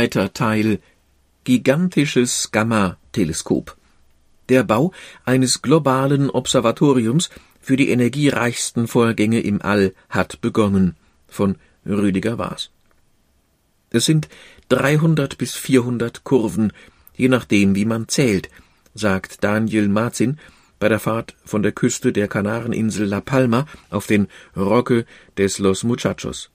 Zweiter Teil Gigantisches Gamma-Teleskop. Der Bau eines globalen Observatoriums für die energiereichsten Vorgänge im All hat begonnen. Von Rüdiger Waas. Es sind 300 bis 400 Kurven, je nachdem, wie man zählt, sagt Daniel Marzin bei der Fahrt von der Küste der Kanareninsel La Palma auf den Roque des Los Muchachos.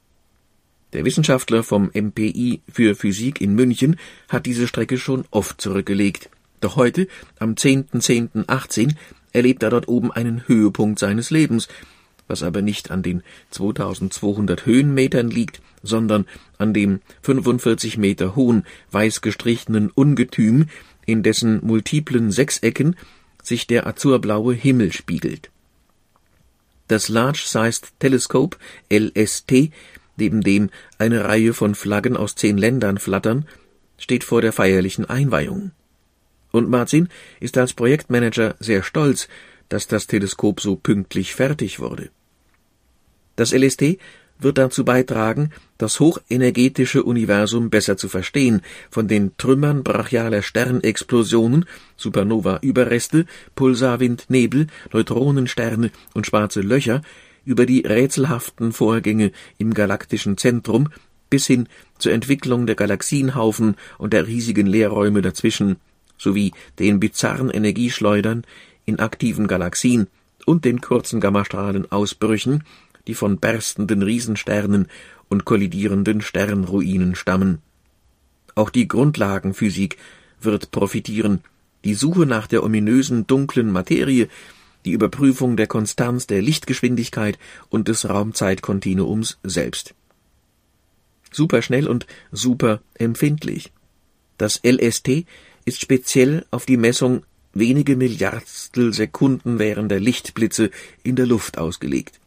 Der Wissenschaftler vom MPI für Physik in München hat diese Strecke schon oft zurückgelegt. Doch heute, am 10.10.18, erlebt er dort oben einen Höhepunkt seines Lebens, was aber nicht an den 2200 Höhenmetern liegt, sondern an dem 45 Meter hohen, weiß gestrichenen Ungetüm, in dessen multiplen Sechsecken sich der azurblaue Himmel spiegelt. Das Large Sized Telescope LST neben dem eine Reihe von Flaggen aus zehn Ländern flattern, steht vor der feierlichen Einweihung. Und Martin ist als Projektmanager sehr stolz, dass das Teleskop so pünktlich fertig wurde. Das LST wird dazu beitragen, das hochenergetische Universum besser zu verstehen, von den Trümmern brachialer Sternexplosionen, Supernova-Überreste, Pulsarwindnebel, Neutronensterne und schwarze Löcher über die rätselhaften Vorgänge im galaktischen Zentrum bis hin zur Entwicklung der Galaxienhaufen und der riesigen Leerräume dazwischen sowie den bizarren Energieschleudern in aktiven Galaxien und den kurzen Gammastrahlenausbrüchen, die von berstenden Riesensternen und kollidierenden Sternruinen stammen. Auch die Grundlagenphysik wird profitieren. Die Suche nach der ominösen dunklen Materie die Überprüfung der Konstanz der Lichtgeschwindigkeit und des Raumzeitkontinuums selbst. Superschnell und super empfindlich. Das LST ist speziell auf die Messung wenige Milliardstel Sekunden währender Lichtblitze in der Luft ausgelegt.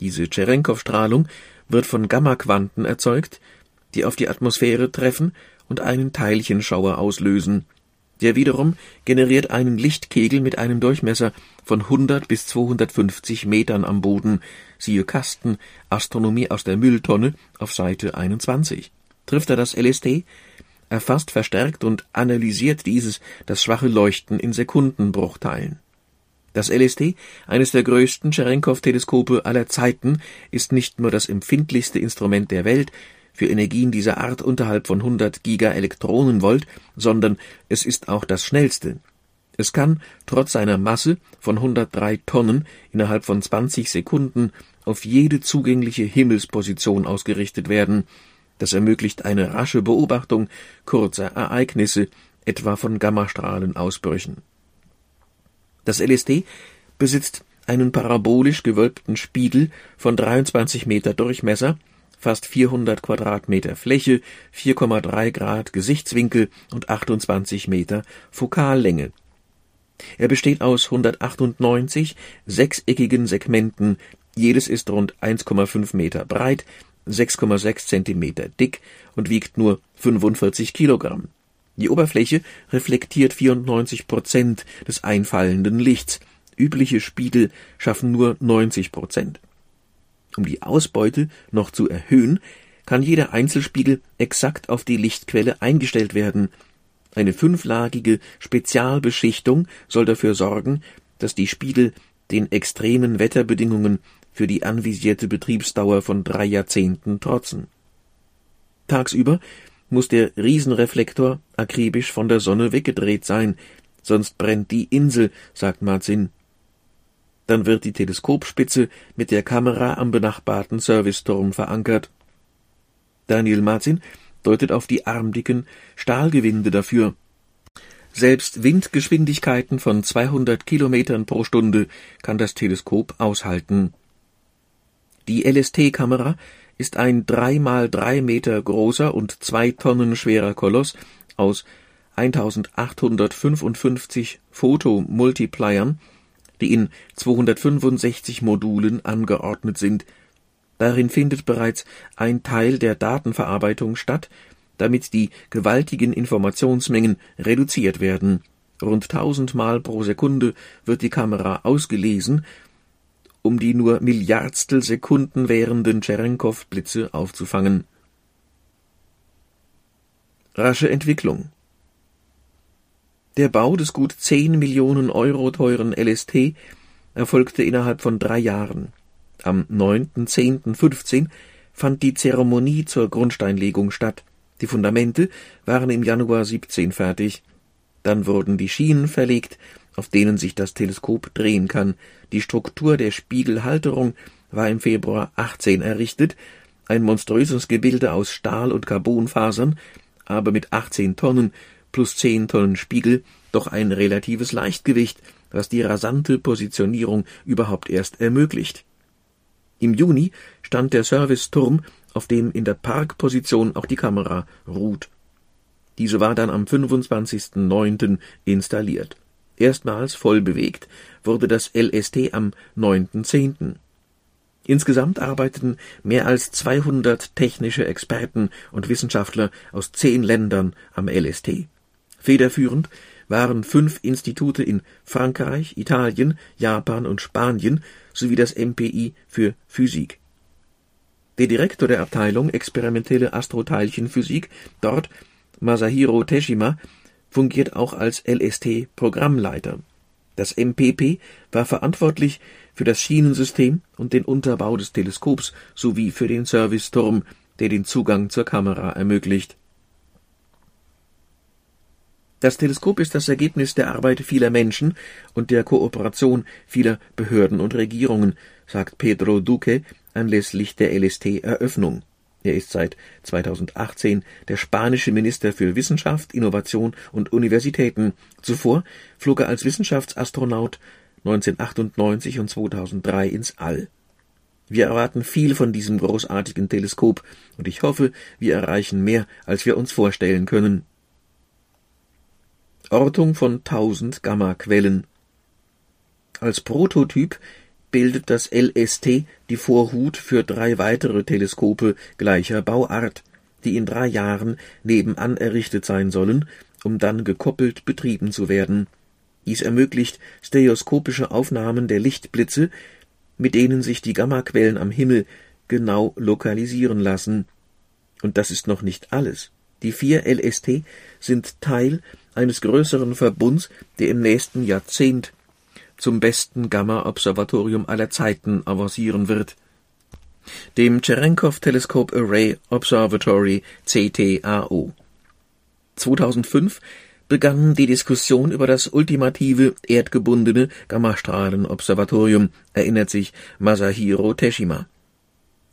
Diese Tscherenkow-Strahlung wird von Gammaquanten erzeugt, die auf die Atmosphäre treffen und einen Teilchenschauer auslösen, der wiederum generiert einen Lichtkegel mit einem Durchmesser von 100 bis 250 Metern am Boden, siehe Kasten, Astronomie aus der Mülltonne auf Seite 21. Trifft er das LSD, erfasst, verstärkt und analysiert dieses das schwache Leuchten in Sekundenbruchteilen. Das LSD, eines der größten Cherenkov-Teleskope aller Zeiten, ist nicht nur das empfindlichste Instrument der Welt, für Energien dieser Art unterhalb von 100 Gigaelektronenvolt, sondern es ist auch das schnellste. Es kann, trotz seiner Masse von 103 Tonnen, innerhalb von 20 Sekunden auf jede zugängliche Himmelsposition ausgerichtet werden. Das ermöglicht eine rasche Beobachtung kurzer Ereignisse, etwa von Gammastrahlenausbrüchen. Das LSD besitzt einen parabolisch gewölbten Spiegel von 23 Meter Durchmesser fast 400 Quadratmeter Fläche, 4,3 Grad Gesichtswinkel und 28 Meter Fokallänge. Er besteht aus 198 sechseckigen Segmenten, jedes ist rund 1,5 Meter breit, 6,6 Zentimeter dick und wiegt nur 45 Kilogramm. Die Oberfläche reflektiert 94 Prozent des einfallenden Lichts. Übliche Spiegel schaffen nur 90 Prozent. Um die Ausbeute noch zu erhöhen, kann jeder Einzelspiegel exakt auf die Lichtquelle eingestellt werden. Eine fünflagige Spezialbeschichtung soll dafür sorgen, dass die Spiegel den extremen Wetterbedingungen für die anvisierte Betriebsdauer von drei Jahrzehnten trotzen. Tagsüber muss der Riesenreflektor akribisch von der Sonne weggedreht sein, sonst brennt die Insel, sagt Marzin. Dann wird die Teleskopspitze mit der Kamera am benachbarten Serviceturm verankert. Daniel Martin deutet auf die armdicken Stahlgewinde dafür. Selbst Windgeschwindigkeiten von 200 Kilometern pro Stunde kann das Teleskop aushalten. Die LST-Kamera ist ein drei mal drei Meter großer und zwei Tonnen schwerer Koloss aus 1855 Fotomultipliern die in 265 Modulen angeordnet sind. Darin findet bereits ein Teil der Datenverarbeitung statt, damit die gewaltigen Informationsmengen reduziert werden. Rund tausendmal pro Sekunde wird die Kamera ausgelesen, um die nur Milliardstel Sekunden währenden Tscherenkow-Blitze aufzufangen. Rasche Entwicklung Der Bau des gut 10 Millionen Euro teuren LST erfolgte innerhalb von drei Jahren. Am 9.10.15 fand die Zeremonie zur Grundsteinlegung statt. Die Fundamente waren im Januar 17 fertig. Dann wurden die Schienen verlegt, auf denen sich das Teleskop drehen kann. Die Struktur der Spiegelhalterung war im Februar 18 errichtet, ein monströses Gebilde aus Stahl und Carbonfasern, aber mit 18 Tonnen plus 10 Tonnen Spiegel doch ein relatives Leichtgewicht, was die rasante Positionierung überhaupt erst ermöglicht. Im Juni stand der Serviceturm, auf dem in der Parkposition auch die Kamera ruht. Diese war dann am 25.09. installiert. Erstmals voll bewegt wurde das LST am 9.10. Insgesamt arbeiteten mehr als 200 technische Experten und Wissenschaftler aus zehn Ländern am LST. Federführend waren fünf Institute in Frankreich, Italien, Japan und Spanien sowie das MPI für Physik. Der Direktor der Abteilung Experimentelle Astroteilchenphysik, dort Masahiro Teshima, fungiert auch als LST-Programmleiter. Das MPP war verantwortlich für das Schienensystem und den Unterbau des Teleskops sowie für den Serviceturm, der den Zugang zur Kamera ermöglicht das Teleskop ist das Ergebnis der Arbeit vieler Menschen und der Kooperation vieler Behörden und Regierungen, sagt Pedro Duque anlässlich der LST-Eröffnung. Er ist seit 2018 der spanische Minister für Wissenschaft, Innovation und Universitäten. Zuvor flog er als Wissenschaftsastronaut 1998 und 2003 ins All. Wir erwarten viel von diesem großartigen Teleskop und ich hoffe, wir erreichen mehr, als wir uns vorstellen können. Ortung von tausend Gammaquellen. Als Prototyp bildet das LST die Vorhut für drei weitere Teleskope gleicher Bauart, die in drei Jahren nebenan errichtet sein sollen, um dann gekoppelt betrieben zu werden. Dies ermöglicht stereoskopische Aufnahmen der Lichtblitze, mit denen sich die Gammaquellen am Himmel genau lokalisieren lassen. Und das ist noch nicht alles. Die vier LST sind Teil eines größeren Verbunds, der im nächsten Jahrzehnt zum besten Gamma-Observatorium aller Zeiten avancieren wird. Dem Cherenkov Telescope Array Observatory CTAO. 2005 begann die Diskussion über das ultimative erdgebundene Gammastrahlenobservatorium, erinnert sich Masahiro Teshima.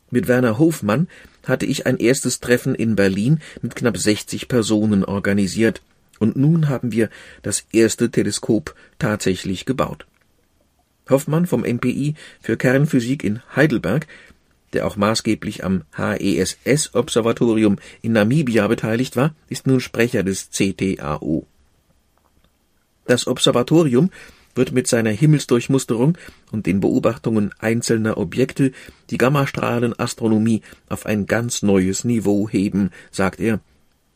Mit Werner Hofmann hatte ich ein erstes Treffen in Berlin mit knapp 60 Personen organisiert. Und nun haben wir das erste Teleskop tatsächlich gebaut. Hoffmann vom MPI für Kernphysik in Heidelberg, der auch maßgeblich am HESS-Observatorium in Namibia beteiligt war, ist nun Sprecher des CTAO. Das Observatorium wird mit seiner Himmelsdurchmusterung und den Beobachtungen einzelner Objekte die Gammastrahlenastronomie auf ein ganz neues Niveau heben, sagt er.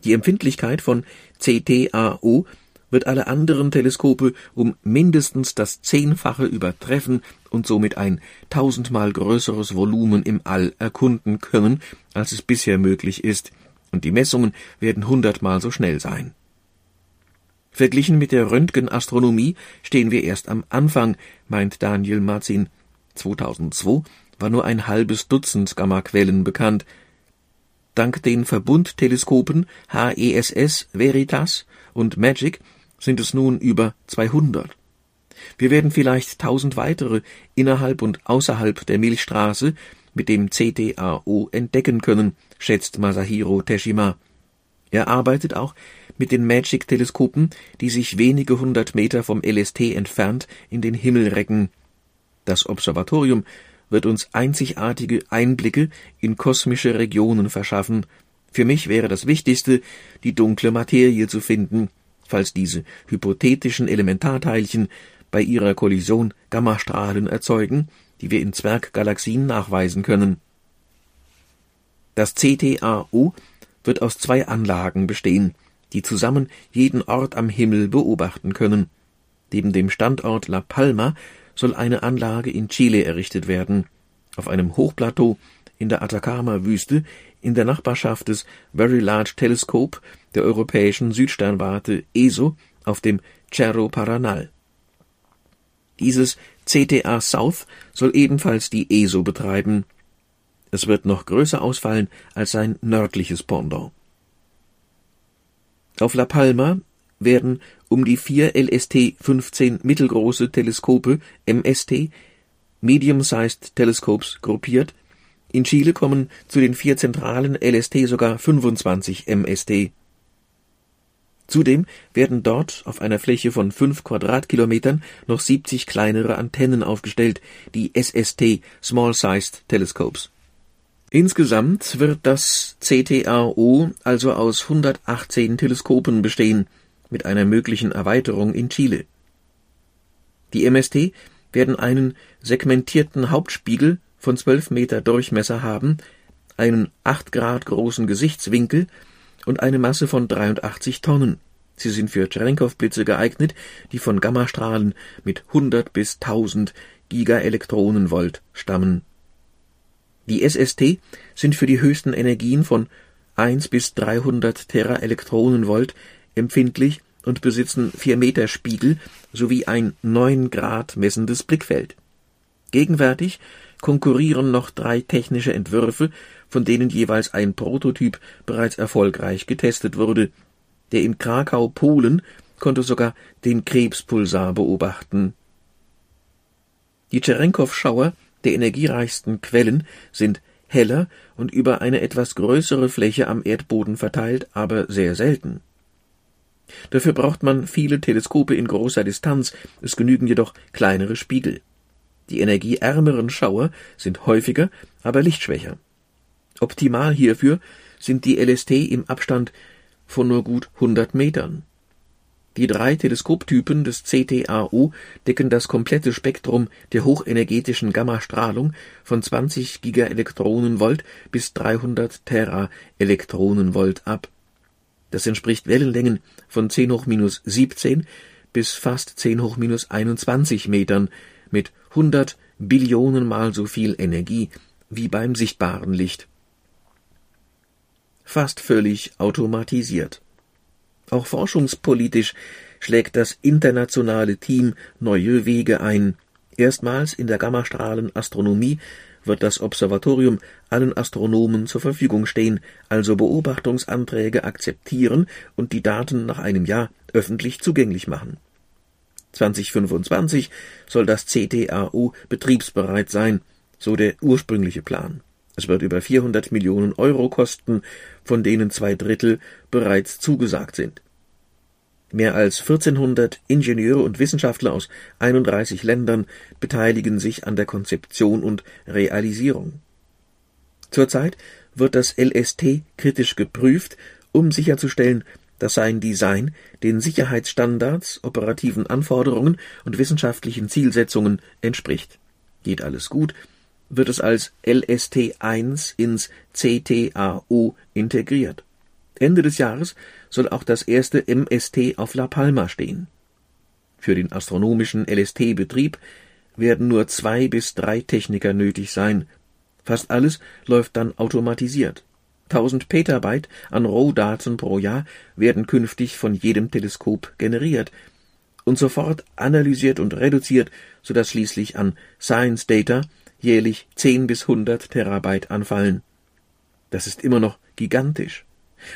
Die Empfindlichkeit von CTAO wird alle anderen Teleskope um mindestens das Zehnfache übertreffen und somit ein tausendmal größeres Volumen im All erkunden können, als es bisher möglich ist, und die Messungen werden hundertmal so schnell sein. Verglichen mit der Röntgenastronomie stehen wir erst am Anfang, meint Daniel Marzin. 2002 war nur ein halbes Dutzend Gammaquellen bekannt. Dank den Verbundteleskopen HESS, Veritas und MAGIC sind es nun über 200. Wir werden vielleicht tausend weitere innerhalb und außerhalb der Milchstraße mit dem CTAO entdecken können, schätzt Masahiro Teshima. Er arbeitet auch mit den Magic-Teleskopen, die sich wenige hundert Meter vom LST entfernt in den Himmel recken. Das Observatorium wird uns einzigartige Einblicke in kosmische Regionen verschaffen. Für mich wäre das Wichtigste, die dunkle Materie zu finden, falls diese hypothetischen Elementarteilchen bei ihrer Kollision Gammastrahlen erzeugen, die wir in Zwerggalaxien nachweisen können. Das CTAO wird aus zwei Anlagen bestehen die zusammen jeden Ort am Himmel beobachten können. Neben dem Standort La Palma soll eine Anlage in Chile errichtet werden. Auf einem Hochplateau in der Atacama-Wüste in der Nachbarschaft des Very Large Telescope der europäischen Südsternwarte ESO auf dem Cerro Paranal. Dieses CTA South soll ebenfalls die ESO betreiben. Es wird noch größer ausfallen als sein nördliches Pendant. Auf La Palma werden um die vier LST-15 mittelgroße Teleskope MST Medium-Sized Telescopes gruppiert. In Chile kommen zu den vier zentralen LST sogar 25 MST. Zudem werden dort auf einer Fläche von fünf Quadratkilometern noch 70 kleinere Antennen aufgestellt, die SST Small Sized Telescopes. Insgesamt wird das CTAO also aus 118 Teleskopen bestehen, mit einer möglichen Erweiterung in Chile. Die MST werden einen segmentierten Hauptspiegel von 12 Meter Durchmesser haben, einen 8 Grad großen Gesichtswinkel und eine Masse von 83 Tonnen. Sie sind für Cherenkov-Blitze geeignet, die von Gammastrahlen mit 100 bis 1000 Gigaelektronenvolt stammen. Die SST sind für die höchsten Energien von 1 bis 300 Teraelektronenvolt empfindlich und besitzen 4 Meter Spiegel sowie ein 9 Grad messendes Blickfeld. Gegenwärtig konkurrieren noch drei technische Entwürfe, von denen jeweils ein Prototyp bereits erfolgreich getestet wurde. Der in Krakau, Polen, konnte sogar den Krebspulsar beobachten. Die Tscherenkow-Schauer der energiereichsten Quellen sind heller und über eine etwas größere Fläche am Erdboden verteilt, aber sehr selten. Dafür braucht man viele Teleskope in großer Distanz, es genügen jedoch kleinere Spiegel. Die energieärmeren Schauer sind häufiger, aber lichtschwächer. Optimal hierfür sind die LST im Abstand von nur gut 100 Metern. Die drei Teleskoptypen des CTAO decken das komplette Spektrum der hochenergetischen Gammastrahlung von 20 Gigaelektronenvolt bis 300 Teraelektronenvolt ab. Das entspricht Wellenlängen von 10 hoch minus 17 bis fast 10 hoch minus 21 Metern mit 100 Billionen Mal so viel Energie wie beim sichtbaren Licht. Fast völlig automatisiert. Auch forschungspolitisch schlägt das internationale Team neue Wege ein. Erstmals in der Gammastrahlenastronomie wird das Observatorium allen Astronomen zur Verfügung stehen, also Beobachtungsanträge akzeptieren und die Daten nach einem Jahr öffentlich zugänglich machen. 2025 soll das CTAU betriebsbereit sein, so der ursprüngliche Plan. Es wird über 400 Millionen Euro kosten, von denen zwei Drittel bereits zugesagt sind. Mehr als 1400 Ingenieure und Wissenschaftler aus 31 Ländern beteiligen sich an der Konzeption und Realisierung. Zurzeit wird das LST kritisch geprüft, um sicherzustellen, dass sein Design den Sicherheitsstandards, operativen Anforderungen und wissenschaftlichen Zielsetzungen entspricht. Geht alles gut, wird es als LST1 ins CTAO integriert. Ende des Jahres soll auch das erste MST auf La Palma stehen. Für den astronomischen LST-Betrieb werden nur zwei bis drei Techniker nötig sein. Fast alles läuft dann automatisiert. 1000 Petabyte an Rohdaten pro Jahr werden künftig von jedem Teleskop generiert und sofort analysiert und reduziert, sodass schließlich an Science Data jährlich 10 bis 100 Terabyte anfallen. Das ist immer noch gigantisch.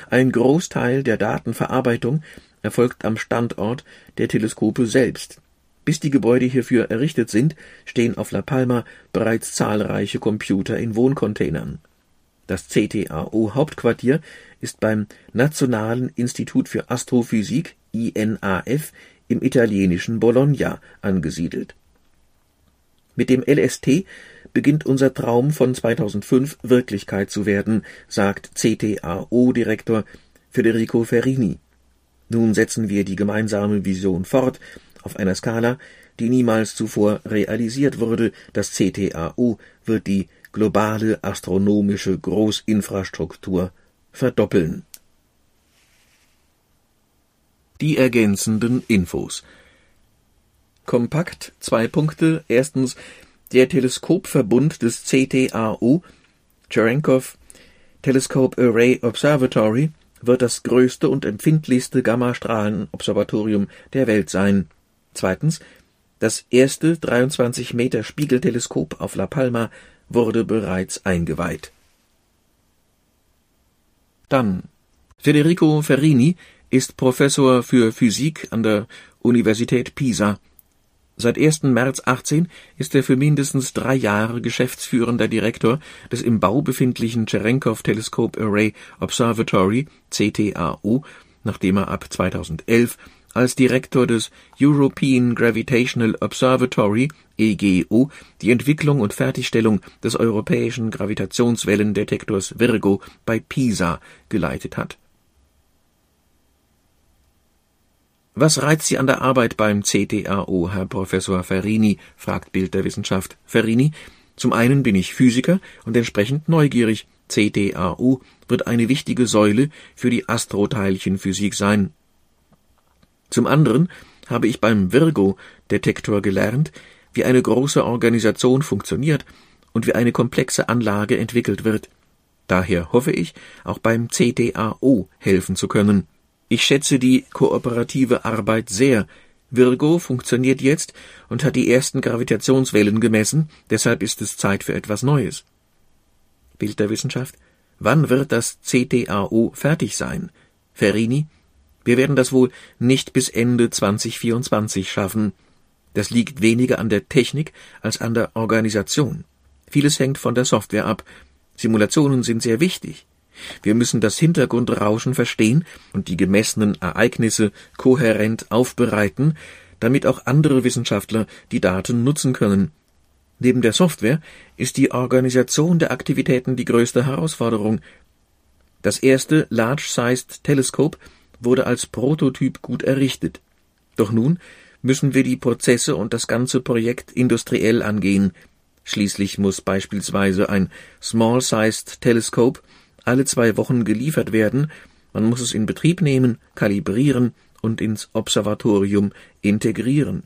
Ein Großteil der Datenverarbeitung erfolgt am Standort der Teleskope selbst. Bis die Gebäude hierfür errichtet sind, stehen auf La Palma bereits zahlreiche Computer in Wohncontainern. Das CTAO Hauptquartier ist beim Nationalen Institut für Astrophysik INAF im italienischen Bologna angesiedelt. Mit dem LST beginnt unser Traum von 2005 Wirklichkeit zu werden, sagt CTAO-Direktor Federico Ferrini. Nun setzen wir die gemeinsame Vision fort, auf einer Skala, die niemals zuvor realisiert wurde. Das CTAO wird die globale astronomische Großinfrastruktur verdoppeln. Die ergänzenden Infos. Kompakt zwei Punkte. Erstens der Teleskopverbund des CTAO, Cherenkov, Telescope Array Observatory wird das größte und empfindlichste Gammastrahlenobservatorium der Welt sein. Zweitens, das erste 23 Meter Spiegelteleskop auf La Palma wurde bereits eingeweiht. Dann Federico Ferrini ist Professor für Physik an der Universität Pisa. Seit 1. März 18 ist er für mindestens drei Jahre geschäftsführender Direktor des im Bau befindlichen Cherenkov Telescope Array Observatory CTAO, nachdem er ab 2011 als Direktor des European Gravitational Observatory EGO die Entwicklung und Fertigstellung des europäischen Gravitationswellendetektors Virgo bei Pisa geleitet hat Was reizt Sie an der Arbeit beim CTAO, Herr Professor Ferrini? fragt Bild der Wissenschaft. Ferrini, zum einen bin ich Physiker und entsprechend neugierig. CTAO wird eine wichtige Säule für die Astroteilchenphysik sein. Zum anderen habe ich beim Virgo-Detektor gelernt, wie eine große Organisation funktioniert und wie eine komplexe Anlage entwickelt wird. Daher hoffe ich, auch beim CTAO helfen zu können. Ich schätze die kooperative Arbeit sehr. Virgo funktioniert jetzt und hat die ersten Gravitationswellen gemessen, deshalb ist es Zeit für etwas Neues. Bild der Wissenschaft. Wann wird das CTAO fertig sein? Ferrini. Wir werden das wohl nicht bis Ende 2024 schaffen. Das liegt weniger an der Technik als an der Organisation. Vieles hängt von der Software ab. Simulationen sind sehr wichtig. Wir müssen das Hintergrundrauschen verstehen und die gemessenen Ereignisse kohärent aufbereiten, damit auch andere Wissenschaftler die Daten nutzen können. Neben der Software ist die Organisation der Aktivitäten die größte Herausforderung. Das erste Large-Sized Telescope wurde als Prototyp gut errichtet. Doch nun müssen wir die Prozesse und das ganze Projekt industriell angehen. Schließlich muss beispielsweise ein Small-Sized Telescope alle zwei Wochen geliefert werden, man muss es in Betrieb nehmen, kalibrieren und ins Observatorium integrieren.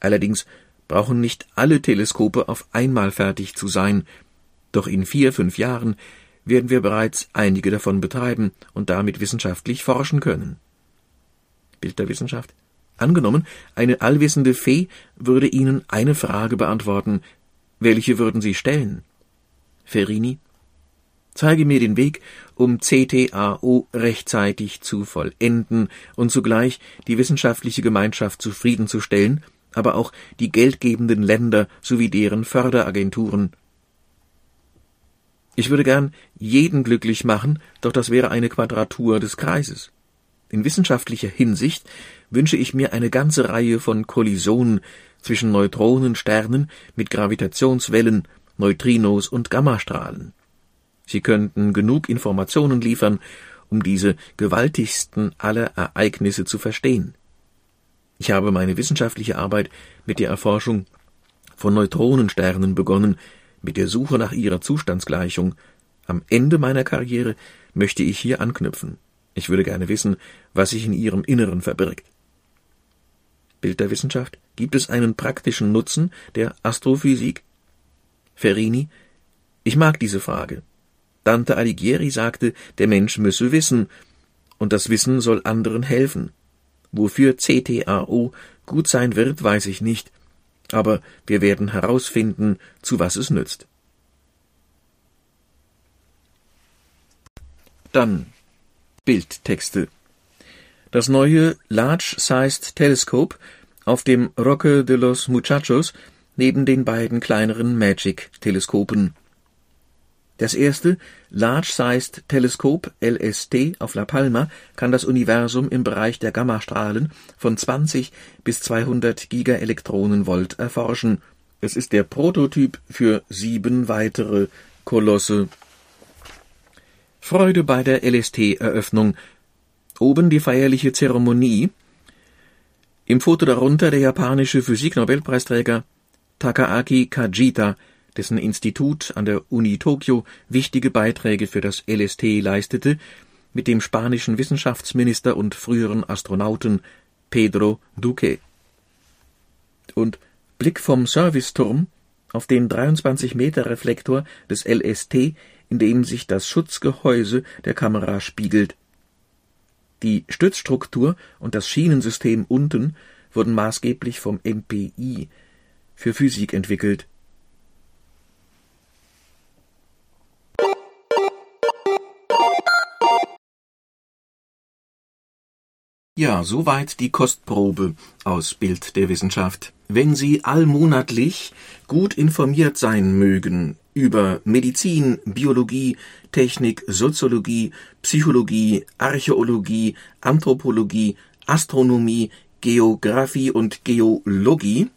Allerdings brauchen nicht alle Teleskope auf einmal fertig zu sein, doch in vier, fünf Jahren werden wir bereits einige davon betreiben und damit wissenschaftlich forschen können. Bild der Wissenschaft. Angenommen, eine allwissende Fee würde Ihnen eine Frage beantworten. Welche würden Sie stellen? Ferini. Zeige mir den Weg, um CTAO rechtzeitig zu vollenden und zugleich die wissenschaftliche Gemeinschaft zufriedenzustellen, aber auch die geldgebenden Länder sowie deren Förderagenturen. Ich würde gern jeden glücklich machen, doch das wäre eine Quadratur des Kreises. In wissenschaftlicher Hinsicht wünsche ich mir eine ganze Reihe von Kollisionen zwischen Neutronensternen mit Gravitationswellen, Neutrinos und Gammastrahlen. Sie könnten genug Informationen liefern, um diese gewaltigsten aller Ereignisse zu verstehen. Ich habe meine wissenschaftliche Arbeit mit der Erforschung von Neutronensternen begonnen, mit der Suche nach ihrer Zustandsgleichung. Am Ende meiner Karriere möchte ich hier anknüpfen. Ich würde gerne wissen, was sich in ihrem Inneren verbirgt. Bild der Wissenschaft? Gibt es einen praktischen Nutzen der Astrophysik? Ferrini? Ich mag diese Frage. Dante Alighieri sagte, der Mensch müsse wissen, und das Wissen soll anderen helfen. Wofür CTAO gut sein wird, weiß ich nicht, aber wir werden herausfinden, zu was es nützt. Dann Bildtexte. Das neue Large-Sized Telescope auf dem Roque de los Muchachos neben den beiden kleineren Magic-Teleskopen. Das erste Large-Sized Telescope LST auf La Palma kann das Universum im Bereich der Gammastrahlen von 20 bis 200 Gigaelektronenvolt erforschen. Es ist der Prototyp für sieben weitere Kolosse. Freude bei der LST-Eröffnung. Oben die feierliche Zeremonie. Im Foto darunter der japanische Physiknobelpreisträger Takaaki Kajita dessen Institut an der Uni Tokio wichtige Beiträge für das LST leistete, mit dem spanischen Wissenschaftsminister und früheren Astronauten Pedro Duque. Und Blick vom Serviceturm auf den 23 Meter Reflektor des LST in dem sich das Schutzgehäuse der Kamera spiegelt. Die Stützstruktur und das Schienensystem unten wurden maßgeblich vom MPI für Physik entwickelt. Ja, soweit die Kostprobe aus Bild der Wissenschaft. Wenn Sie allmonatlich gut informiert sein mögen über Medizin, Biologie, Technik, Soziologie, Psychologie, Archäologie, Anthropologie, Astronomie, Geographie und Geologie,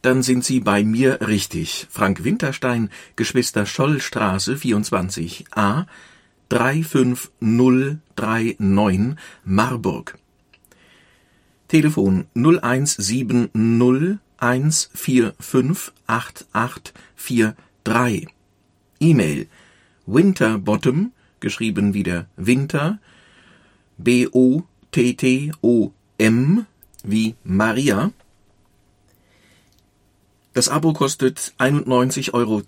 dann sind Sie bei mir richtig. Frank Winterstein, Geschwister Schollstraße 24a 35039 Marburg. Telefon 0170 1458843. E-Mail winterbottom, geschrieben wieder Winter, B-O-T-T-O-M, wie Maria. Das Abo kostet 91,20 Euro,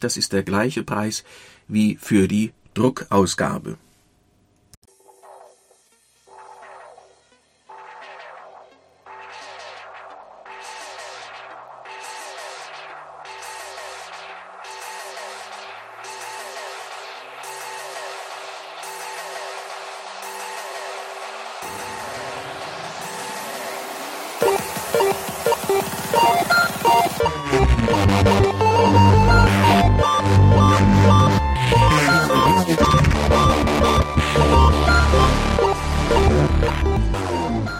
das ist der gleiche Preis wie für die Druckausgabe